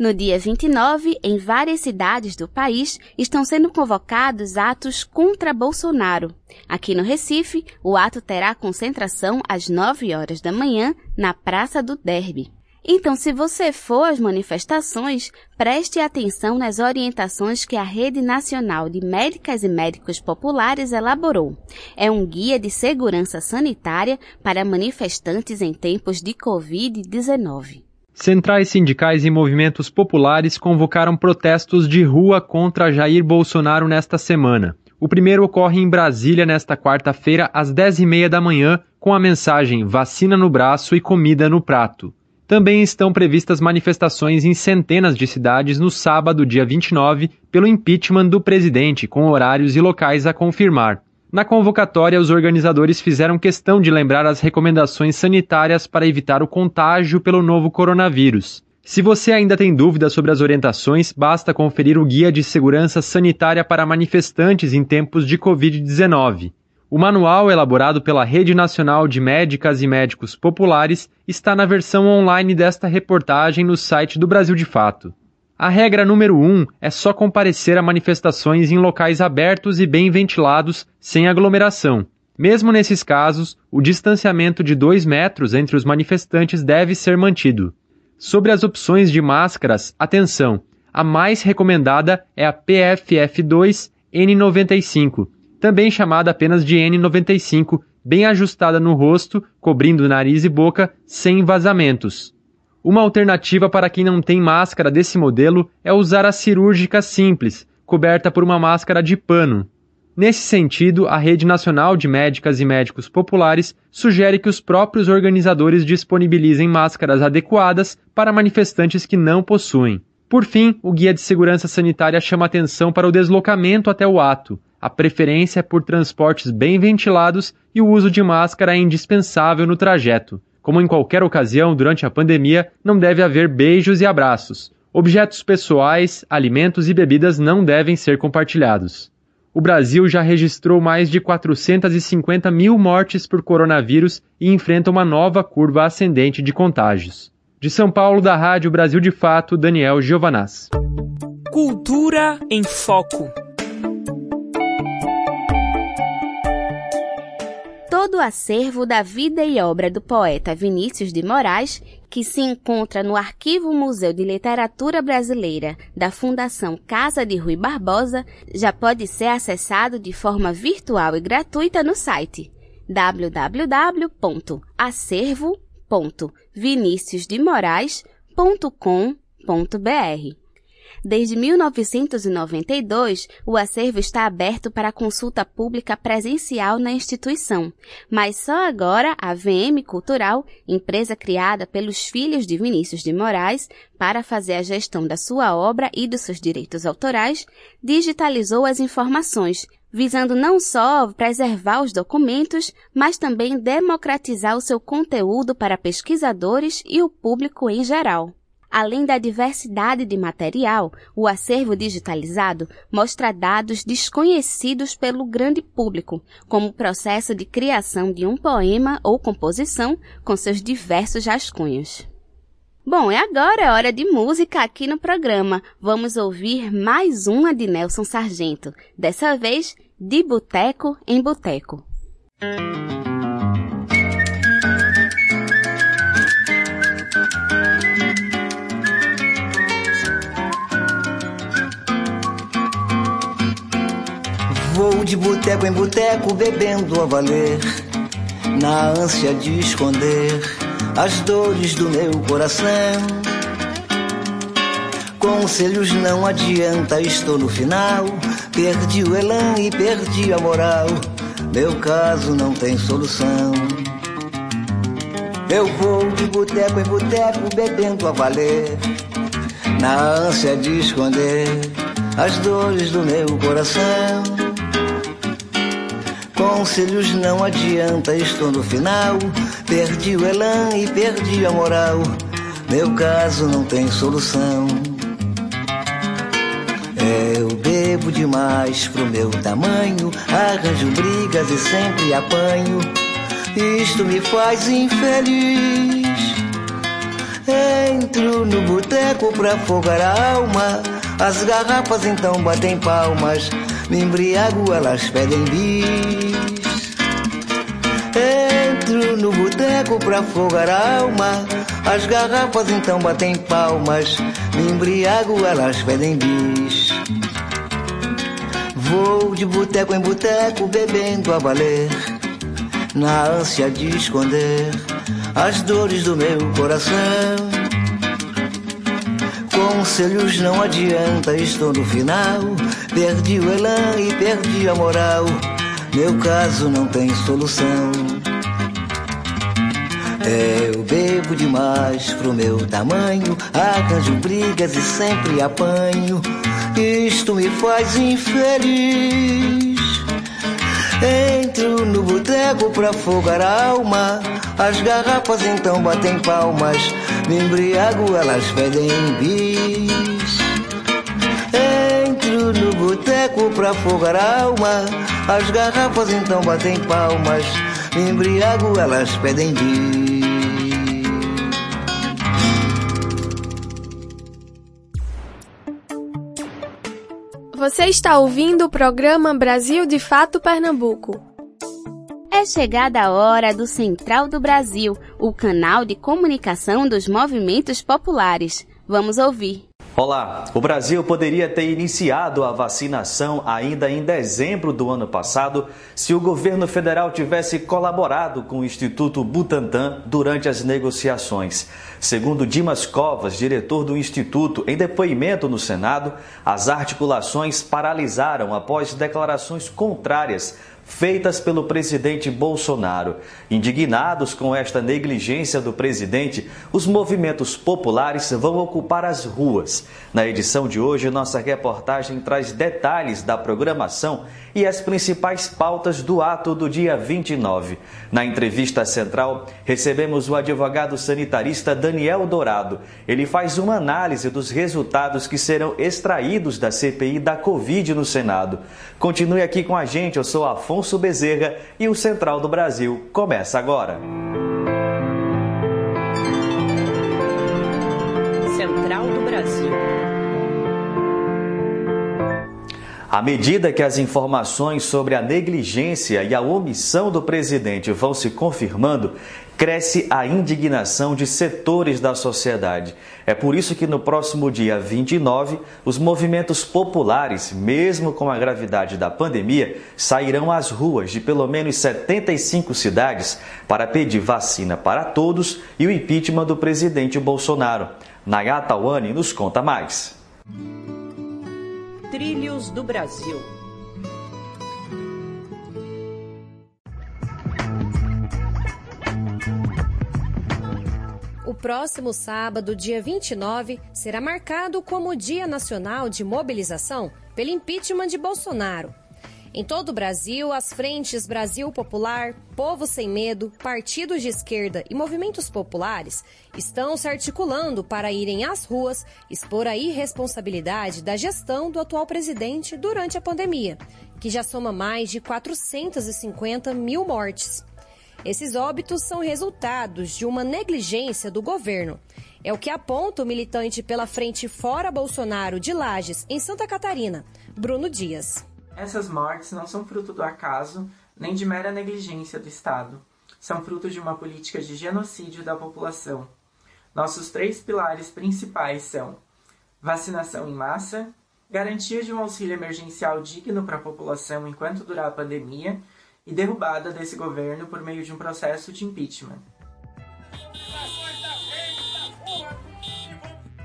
No dia 29, em várias cidades do país, estão sendo convocados atos contra Bolsonaro. Aqui no Recife, o ato terá concentração às 9 horas da manhã na Praça do Derby. Então, se você for às manifestações, preste atenção nas orientações que a Rede Nacional de Médicas e Médicos Populares elaborou. É um guia de segurança sanitária para manifestantes em tempos de Covid-19. Centrais sindicais e movimentos populares convocaram protestos de rua contra Jair Bolsonaro nesta semana. O primeiro ocorre em Brasília nesta quarta-feira, às 10h30 da manhã, com a mensagem Vacina no braço e comida no prato. Também estão previstas manifestações em centenas de cidades no sábado, dia 29, pelo impeachment do presidente, com horários e locais a confirmar. Na convocatória, os organizadores fizeram questão de lembrar as recomendações sanitárias para evitar o contágio pelo novo coronavírus. Se você ainda tem dúvidas sobre as orientações, basta conferir o Guia de Segurança Sanitária para Manifestantes em Tempos de Covid-19. O manual, elaborado pela Rede Nacional de Médicas e Médicos Populares, está na versão online desta reportagem no site do Brasil de Fato. A regra número 1 um é só comparecer a manifestações em locais abertos e bem ventilados, sem aglomeração. Mesmo nesses casos, o distanciamento de 2 metros entre os manifestantes deve ser mantido. Sobre as opções de máscaras, atenção! A mais recomendada é a PFF2 N95, também chamada apenas de N95, bem ajustada no rosto, cobrindo nariz e boca, sem vazamentos. Uma alternativa para quem não tem máscara desse modelo é usar a cirúrgica simples, coberta por uma máscara de pano. Nesse sentido, a Rede Nacional de Médicas e Médicos Populares sugere que os próprios organizadores disponibilizem máscaras adequadas para manifestantes que não possuem. Por fim, o Guia de Segurança Sanitária chama atenção para o deslocamento até o ato. A preferência é por transportes bem ventilados e o uso de máscara é indispensável no trajeto. Como em qualquer ocasião durante a pandemia, não deve haver beijos e abraços. Objetos pessoais, alimentos e bebidas não devem ser compartilhados o Brasil já registrou mais de 450 mil mortes por coronavírus e enfrenta uma nova curva ascendente de contágios. De São Paulo, da Rádio Brasil de Fato, Daniel Giovanaz. Cultura em Foco. Todo o acervo da vida e obra do poeta Vinícius de Moraes que se encontra no Arquivo Museu de Literatura Brasileira da Fundação Casa de Rui Barbosa, já pode ser acessado de forma virtual e gratuita no site www.acervo.viniciusdemorais.com.br. Desde 1992, o acervo está aberto para consulta pública presencial na instituição, mas só agora a VM Cultural, empresa criada pelos filhos de Vinícius de Moraes para fazer a gestão da sua obra e dos seus direitos autorais, digitalizou as informações, visando não só preservar os documentos, mas também democratizar o seu conteúdo para pesquisadores e o público em geral. Além da diversidade de material, o acervo digitalizado mostra dados desconhecidos pelo grande público, como o processo de criação de um poema ou composição com seus diversos rascunhos. Bom, e agora é hora de música aqui no programa. Vamos ouvir mais uma de Nelson Sargento, dessa vez de boteco em boteco. Vou de boteco em boteco bebendo a valer, na ânsia de esconder as dores do meu coração. Conselhos não adianta, estou no final. Perdi o elan e perdi a moral. Meu caso não tem solução. Eu vou de boteco em boteco bebendo a valer, na ânsia de esconder as dores do meu coração. Conselhos não adianta, estou no final. Perdi o elan e perdi a moral. Meu caso não tem solução. Eu bebo demais pro meu tamanho. Arranjo brigas e sempre apanho. Isto me faz infeliz. Entro no boteco pra afogar a alma. As garrafas então batem palmas. Me embriago, elas pedem bis. Entro no boteco pra afogar a alma. As garrafas então batem palmas. Me embriago, elas pedem bis. Vou de boteco em boteco bebendo a valer. Na ânsia de esconder as dores do meu coração. Conselhos não adianta, estou no final. Perdi o elan e perdi a moral. Meu caso não tem solução. Eu bebo demais pro meu tamanho, arranjo brigas e sempre apanho. Isto me faz infeliz. Entro no boteco pra afogar a alma. As garrafas então batem palmas. Me embriago, elas pedem bis. Entro no boteco pra afogar a alma. As garrafas então batem palmas. Me embriago, elas pedem bis. Você está ouvindo o programa Brasil de Fato Pernambuco. É chegada a hora do Central do Brasil, o canal de comunicação dos movimentos populares. Vamos ouvir. Olá, o Brasil poderia ter iniciado a vacinação ainda em dezembro do ano passado se o governo federal tivesse colaborado com o Instituto Butantan durante as negociações. Segundo Dimas Covas, diretor do Instituto, em depoimento no Senado, as articulações paralisaram após declarações contrárias feitas pelo presidente Bolsonaro. Indignados com esta negligência do presidente, os movimentos populares vão ocupar as ruas. Na edição de hoje, nossa reportagem traz detalhes da programação e as principais pautas do ato do dia 29. Na entrevista central, recebemos o advogado sanitarista Daniel Dourado. Ele faz uma análise dos resultados que serão extraídos da CPI da Covid no Senado. Continue aqui com a gente, eu sou Afonso Bezerra e o Central do Brasil começa agora. Central do Brasil. À medida que as informações sobre a negligência e a omissão do presidente vão se confirmando, cresce a indignação de setores da sociedade. É por isso que no próximo dia 29, os movimentos populares, mesmo com a gravidade da pandemia, sairão às ruas de pelo menos 75 cidades para pedir vacina para todos e o impeachment do presidente Bolsonaro. Nayata Wani nos conta mais. Trilhos do Brasil. O próximo sábado, dia 29, será marcado como Dia Nacional de Mobilização pelo impeachment de Bolsonaro. Em todo o Brasil, as frentes Brasil Popular, Povo Sem Medo, partidos de esquerda e movimentos populares estão se articulando para irem às ruas expor a irresponsabilidade da gestão do atual presidente durante a pandemia, que já soma mais de 450 mil mortes. Esses óbitos são resultados de uma negligência do governo. É o que aponta o militante pela Frente Fora Bolsonaro de Lages, em Santa Catarina, Bruno Dias. Essas mortes não são fruto do acaso nem de mera negligência do Estado. São fruto de uma política de genocídio da população. Nossos três pilares principais são vacinação em massa, garantia de um auxílio emergencial digno para a população enquanto durar a pandemia e derrubada desse governo por meio de um processo de impeachment.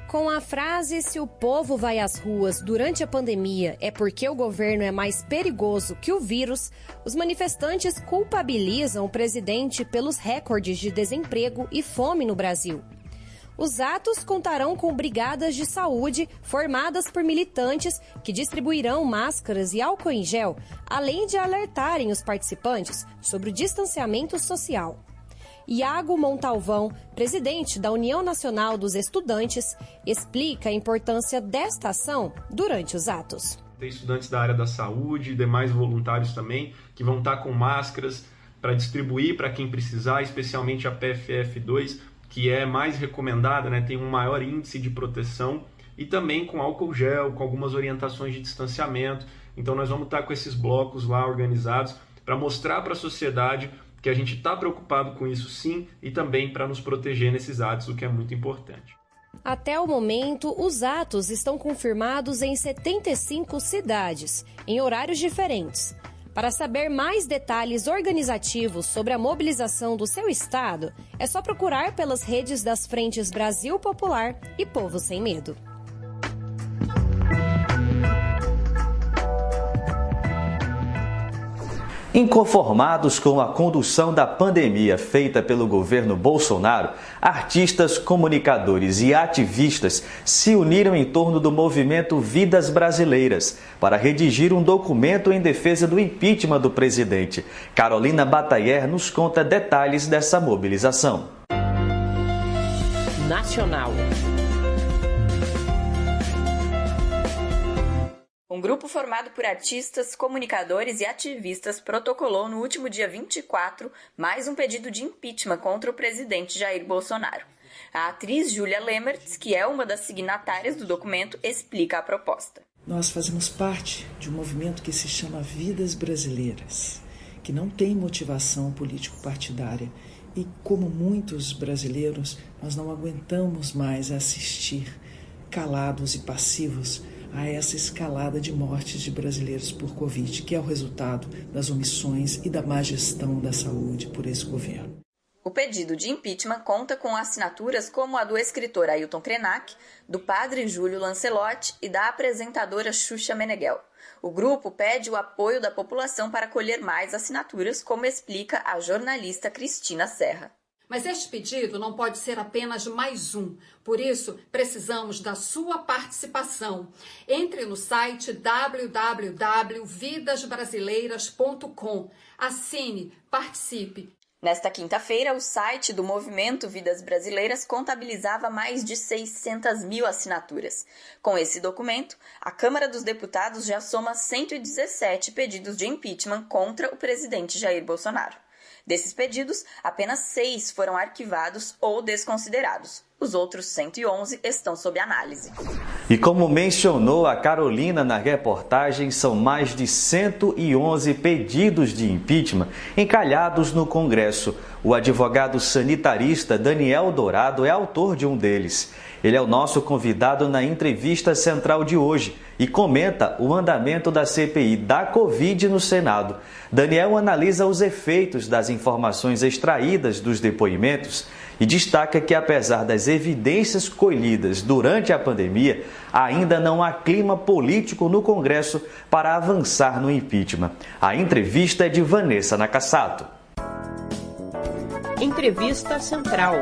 Com a frase se o povo vai às ruas durante a pandemia é porque o governo é mais perigoso que o vírus, os manifestantes culpabilizam o presidente pelos recordes de desemprego e fome no Brasil. Os atos contarão com brigadas de saúde formadas por militantes que distribuirão máscaras e álcool em gel, além de alertarem os participantes sobre o distanciamento social. Iago Montalvão, presidente da União Nacional dos Estudantes, explica a importância desta ação durante os atos. Tem estudantes da área da saúde, demais voluntários também, que vão estar com máscaras para distribuir para quem precisar, especialmente a PFF2, que é mais recomendada, né, tem um maior índice de proteção, e também com álcool gel, com algumas orientações de distanciamento. Então nós vamos estar com esses blocos lá organizados para mostrar para a sociedade que a gente está preocupado com isso sim e também para nos proteger nesses atos, o que é muito importante. Até o momento, os atos estão confirmados em 75 cidades, em horários diferentes. Para saber mais detalhes organizativos sobre a mobilização do seu estado, é só procurar pelas redes das frentes Brasil Popular e Povo Sem Medo. Inconformados com a condução da pandemia feita pelo governo Bolsonaro, artistas, comunicadores e ativistas se uniram em torno do movimento Vidas Brasileiras para redigir um documento em defesa do impeachment do presidente. Carolina Batayer nos conta detalhes dessa mobilização. Nacional. Um grupo formado por artistas, comunicadores e ativistas protocolou no último dia 24 mais um pedido de impeachment contra o presidente Jair Bolsonaro. A atriz Julia Lemertz, que é uma das signatárias do documento, explica a proposta. Nós fazemos parte de um movimento que se chama Vidas Brasileiras, que não tem motivação político-partidária e, como muitos brasileiros, nós não aguentamos mais assistir calados e passivos a essa escalada de mortes de brasileiros por Covid, que é o resultado das omissões e da má gestão da saúde por esse governo. O pedido de impeachment conta com assinaturas como a do escritor Ailton Krenak, do padre Júlio Lancelotti e da apresentadora Xuxa Meneghel. O grupo pede o apoio da população para colher mais assinaturas, como explica a jornalista Cristina Serra. Mas este pedido não pode ser apenas mais um. Por isso, precisamos da sua participação. Entre no site www.vidasbrasileiras.com. Assine, participe. Nesta quinta-feira, o site do Movimento Vidas Brasileiras contabilizava mais de 600 mil assinaturas. Com esse documento, a Câmara dos Deputados já soma 117 pedidos de impeachment contra o presidente Jair Bolsonaro. Desses pedidos, apenas seis foram arquivados ou desconsiderados. Os outros 111 estão sob análise. E como mencionou a Carolina na reportagem, são mais de 111 pedidos de impeachment encalhados no Congresso. O advogado sanitarista Daniel Dourado é autor de um deles. Ele é o nosso convidado na entrevista central de hoje e comenta o andamento da CPI da Covid no Senado. Daniel analisa os efeitos das informações extraídas dos depoimentos e destaca que, apesar das evidências colhidas durante a pandemia, ainda não há clima político no Congresso para avançar no impeachment. A entrevista é de Vanessa Nakassato. Entrevista Central.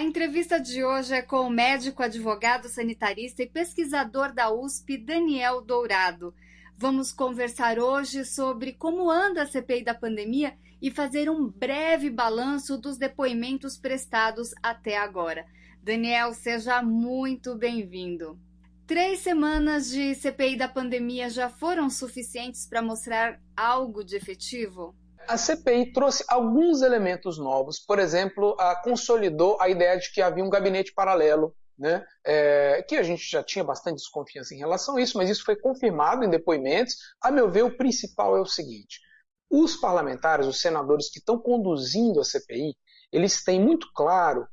A entrevista de hoje é com o médico, advogado, sanitarista e pesquisador da USP, Daniel Dourado. Vamos conversar hoje sobre como anda a CPI da pandemia e fazer um breve balanço dos depoimentos prestados até agora. Daniel, seja muito bem-vindo. Três semanas de CPI da pandemia já foram suficientes para mostrar algo de efetivo? A CPI trouxe alguns elementos novos. Por exemplo, a, consolidou a ideia de que havia um gabinete paralelo, né? É, que a gente já tinha bastante desconfiança em relação a isso, mas isso foi confirmado em depoimentos. A meu ver, o principal é o seguinte: os parlamentares, os senadores que estão conduzindo a CPI, eles têm muito claro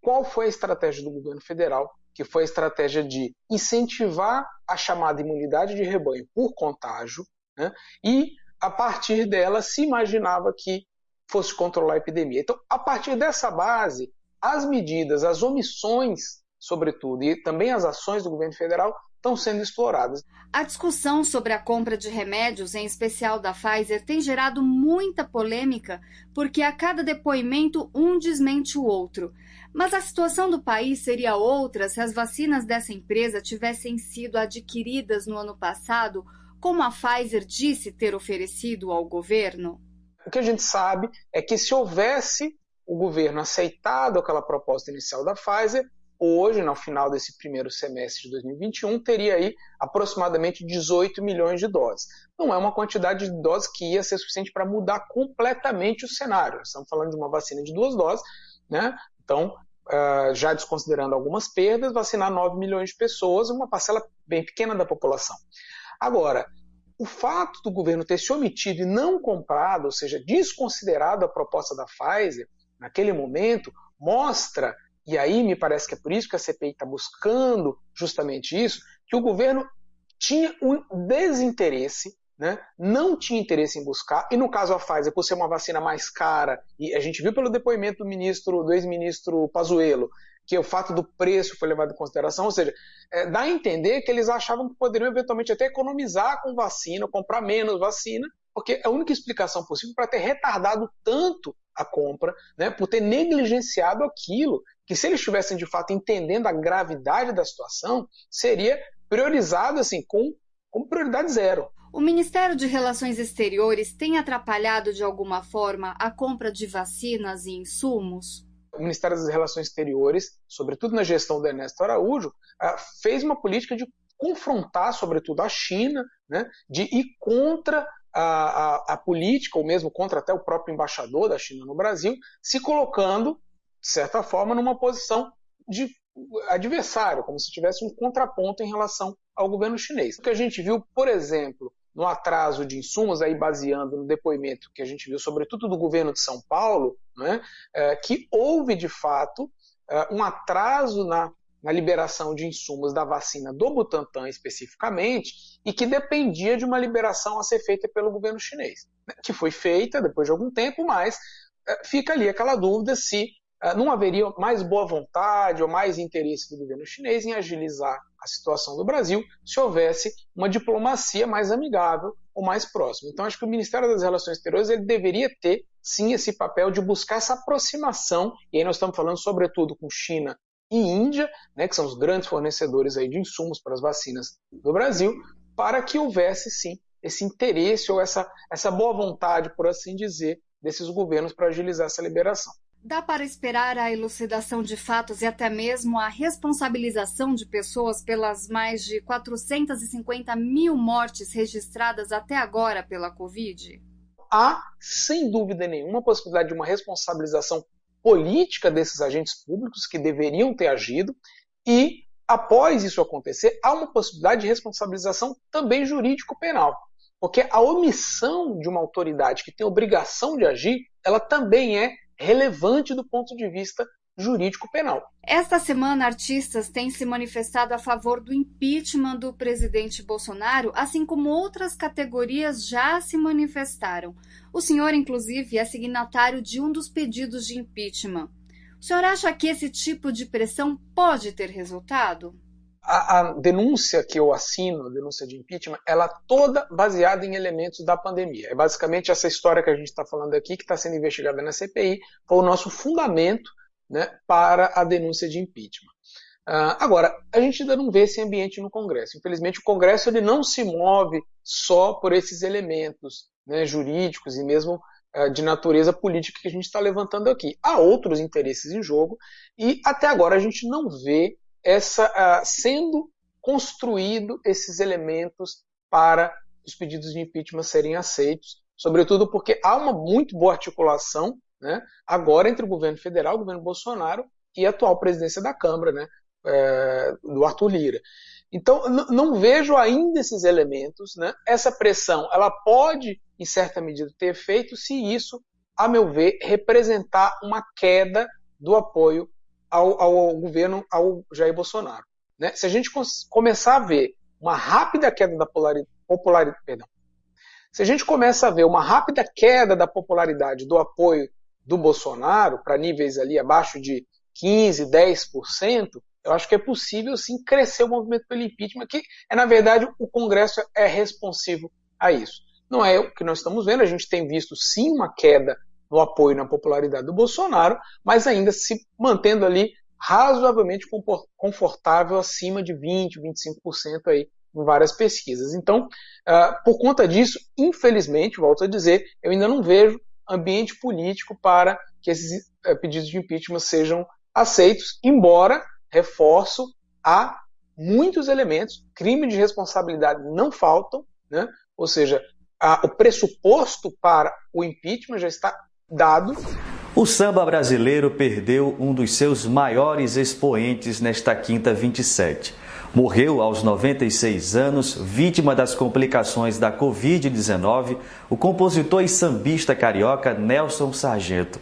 qual foi a estratégia do governo federal, que foi a estratégia de incentivar a chamada imunidade de rebanho por contágio, né? e a partir dela se imaginava que fosse controlar a epidemia. Então, a partir dessa base, as medidas, as omissões, sobretudo, e também as ações do governo federal estão sendo exploradas. A discussão sobre a compra de remédios, em especial da Pfizer, tem gerado muita polêmica, porque a cada depoimento um desmente o outro. Mas a situação do país seria outra se as vacinas dessa empresa tivessem sido adquiridas no ano passado como a Pfizer disse ter oferecido ao governo? O que a gente sabe é que se houvesse o governo aceitado aquela proposta inicial da Pfizer, hoje, no final desse primeiro semestre de 2021, teria aí aproximadamente 18 milhões de doses. Não é uma quantidade de doses que ia ser suficiente para mudar completamente o cenário. Estamos falando de uma vacina de duas doses, né? Então, já desconsiderando algumas perdas, vacinar 9 milhões de pessoas, uma parcela bem pequena da população. Agora, o fato do governo ter se omitido e não comprado, ou seja, desconsiderado a proposta da Pfizer, naquele momento, mostra, e aí me parece que é por isso que a CPI está buscando justamente isso, que o governo tinha um desinteresse, né? não tinha interesse em buscar, e no caso a Pfizer, por ser uma vacina mais cara, e a gente viu pelo depoimento do ministro, do ex-ministro Pazuello, que o fato do preço foi levado em consideração, ou seja, é, dá a entender que eles achavam que poderiam eventualmente até economizar com vacina, comprar menos vacina, porque é a única explicação possível para ter retardado tanto a compra, né, por ter negligenciado aquilo que se eles estivessem de fato entendendo a gravidade da situação, seria priorizado assim com, com prioridade zero. O Ministério de Relações Exteriores tem atrapalhado de alguma forma a compra de vacinas e insumos? Ministério das Relações Exteriores, sobretudo na gestão do Ernesto Araújo, ah, fez uma política de confrontar, sobretudo, a China, né, de ir contra a, a, a, política, ou mesmo contra até o próprio embaixador da China no Brasil, se colocando, de certa forma, numa posição de adversário, como se tivesse um contraponto em relação ao governo chinês. O que a gente viu, por exemplo, no atraso de insumos, aí baseando no depoimento que a gente viu, sobretudo do governo de São Paulo, né, é, que houve de fato uh, um atraso na, na liberação de insumos da vacina do Butantan especificamente, e que dependia de uma liberação a ser feita pelo governo chinês, né, que foi feita depois de algum tempo, mas uh, fica ali aquela dúvida se não haveria mais boa vontade ou mais interesse do governo chinês em agilizar a situação do Brasil se houvesse uma diplomacia mais amigável ou mais próxima. Então, acho que o Ministério das Relações Exteriores ele deveria ter, sim, esse papel de buscar essa aproximação, e aí nós estamos falando sobretudo com China e Índia, né, que são os grandes fornecedores aí de insumos para as vacinas do Brasil, para que houvesse, sim, esse interesse ou essa, essa boa vontade, por assim dizer, desses governos para agilizar essa liberação. Dá para esperar a elucidação de fatos e até mesmo a responsabilização de pessoas pelas mais de 450 mil mortes registradas até agora pela Covid? Há, sem dúvida nenhuma, a possibilidade de uma responsabilização política desses agentes públicos que deveriam ter agido e, após isso acontecer, há uma possibilidade de responsabilização também jurídico-penal. Porque a omissão de uma autoridade que tem obrigação de agir, ela também é relevante do ponto de vista jurídico penal. Esta semana, artistas têm se manifestado a favor do impeachment do presidente Bolsonaro, assim como outras categorias já se manifestaram. O senhor, inclusive, é signatário de um dos pedidos de impeachment. O senhor acha que esse tipo de pressão pode ter resultado? a, a, denúncia que eu assino, a denúncia de impeachment, ela é toda baseada em elementos da pandemia. É basicamente essa história que a gente está falando aqui, que está sendo investigada na CPI, foi o nosso fundamento né, para a denúncia de impeachment. Uh, agora, a gente ainda não vê esse ambiente no Congresso. Infelizmente, o Congresso ele não se move só por esses elementos né, jurídicos e mesmo uh, de natureza política que a gente está levantando aqui. Há outros interesses em jogo e até agora a gente não vê essa uh, sendo construído esses elementos para os pedidos de impeachment serem aceitos, sobretudo porque há uma muito boa articulação né, agora entre o governo federal, o governo Bolsonaro e a atual presidência da Câmara, né, é, do Arthur Lira. Então, não vejo ainda esses elementos. Né? Essa pressão ela pode, em certa medida, ter efeito se isso, a meu ver, representar uma queda do apoio ao, ao governo, ao Jair Bolsonaro. Né? Se a gente começar a ver uma rápida queda da popularidade, se a gente começa a ver uma rápida queda da popularidade do apoio do Bolsonaro para níveis ali abaixo de 15, 10%, eu acho que é possível sim crescer o movimento pelo impeachment, que é na verdade o Congresso é responsivo a isso. Não é o que nós estamos vendo, a gente tem visto sim uma queda no apoio na popularidade do Bolsonaro, mas ainda se mantendo ali razoavelmente confortável acima de 20, 25% aí em várias pesquisas. Então, uh, por conta disso, infelizmente, volto a dizer, eu ainda não vejo ambiente político para que esses uh, pedidos de impeachment sejam aceitos, embora, reforço, há muitos elementos, crime de responsabilidade não faltam, né? ou seja, a, o pressuposto para o impeachment já está dado. O samba brasileiro perdeu um dos seus maiores expoentes nesta quinta 27. Morreu aos 96 anos, vítima das complicações da Covid-19, o compositor e sambista carioca Nelson Sargento.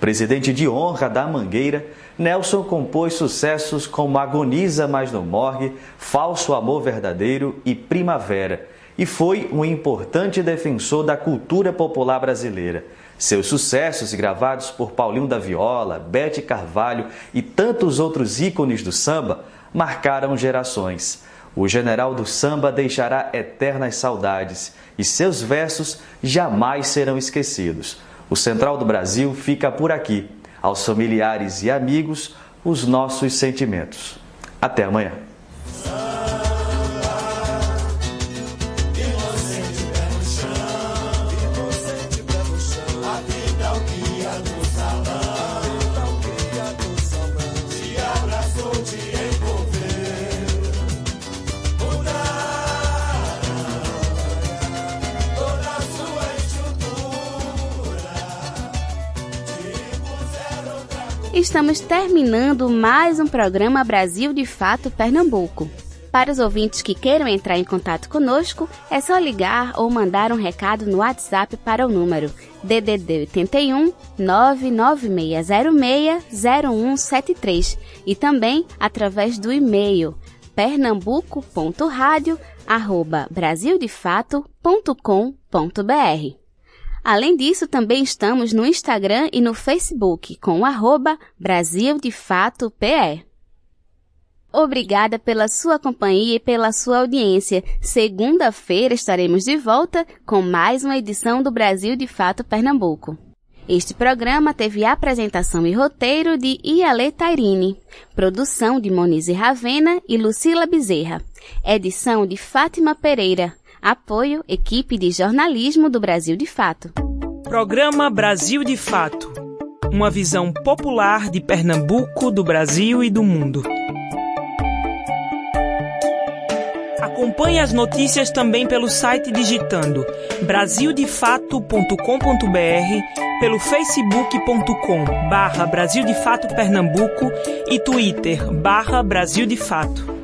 Presidente de honra da Mangueira, Nelson compôs sucessos como Agoniza, mas não morre, Falso Amor Verdadeiro e Primavera, e foi um importante defensor da cultura popular brasileira. Seus sucessos, gravados por Paulinho da Viola, Bete Carvalho e tantos outros ícones do samba, marcaram gerações. O general do samba deixará eternas saudades e seus versos jamais serão esquecidos. O Central do Brasil fica por aqui. Aos familiares e amigos, os nossos sentimentos. Até amanhã. Estamos terminando mais um programa Brasil de Fato Pernambuco. Para os ouvintes que queiram entrar em contato conosco, é só ligar ou mandar um recado no WhatsApp para o número DDD 81 99606 0173 e também através do e-mail pernambuco.radio@brasildefato.com.br. Além disso, também estamos no Instagram e no Facebook com o arroba Brasil de Fato PE. Obrigada pela sua companhia e pela sua audiência. Segunda-feira estaremos de volta com mais uma edição do Brasil de Fato Pernambuco. Este programa teve apresentação e roteiro de Iale Tairine, produção de Monize Ravena e Lucila Bezerra, edição de Fátima Pereira, apoio equipe de jornalismo do Brasil de Fato. Programa Brasil de Fato. Uma visão popular de Pernambuco, do Brasil e do mundo. Acompanhe as notícias também pelo site digitando brasildefato.com.br, pelo facebook.com barra Brasil de Fato Pernambuco e twitter barra Brasil de Fato.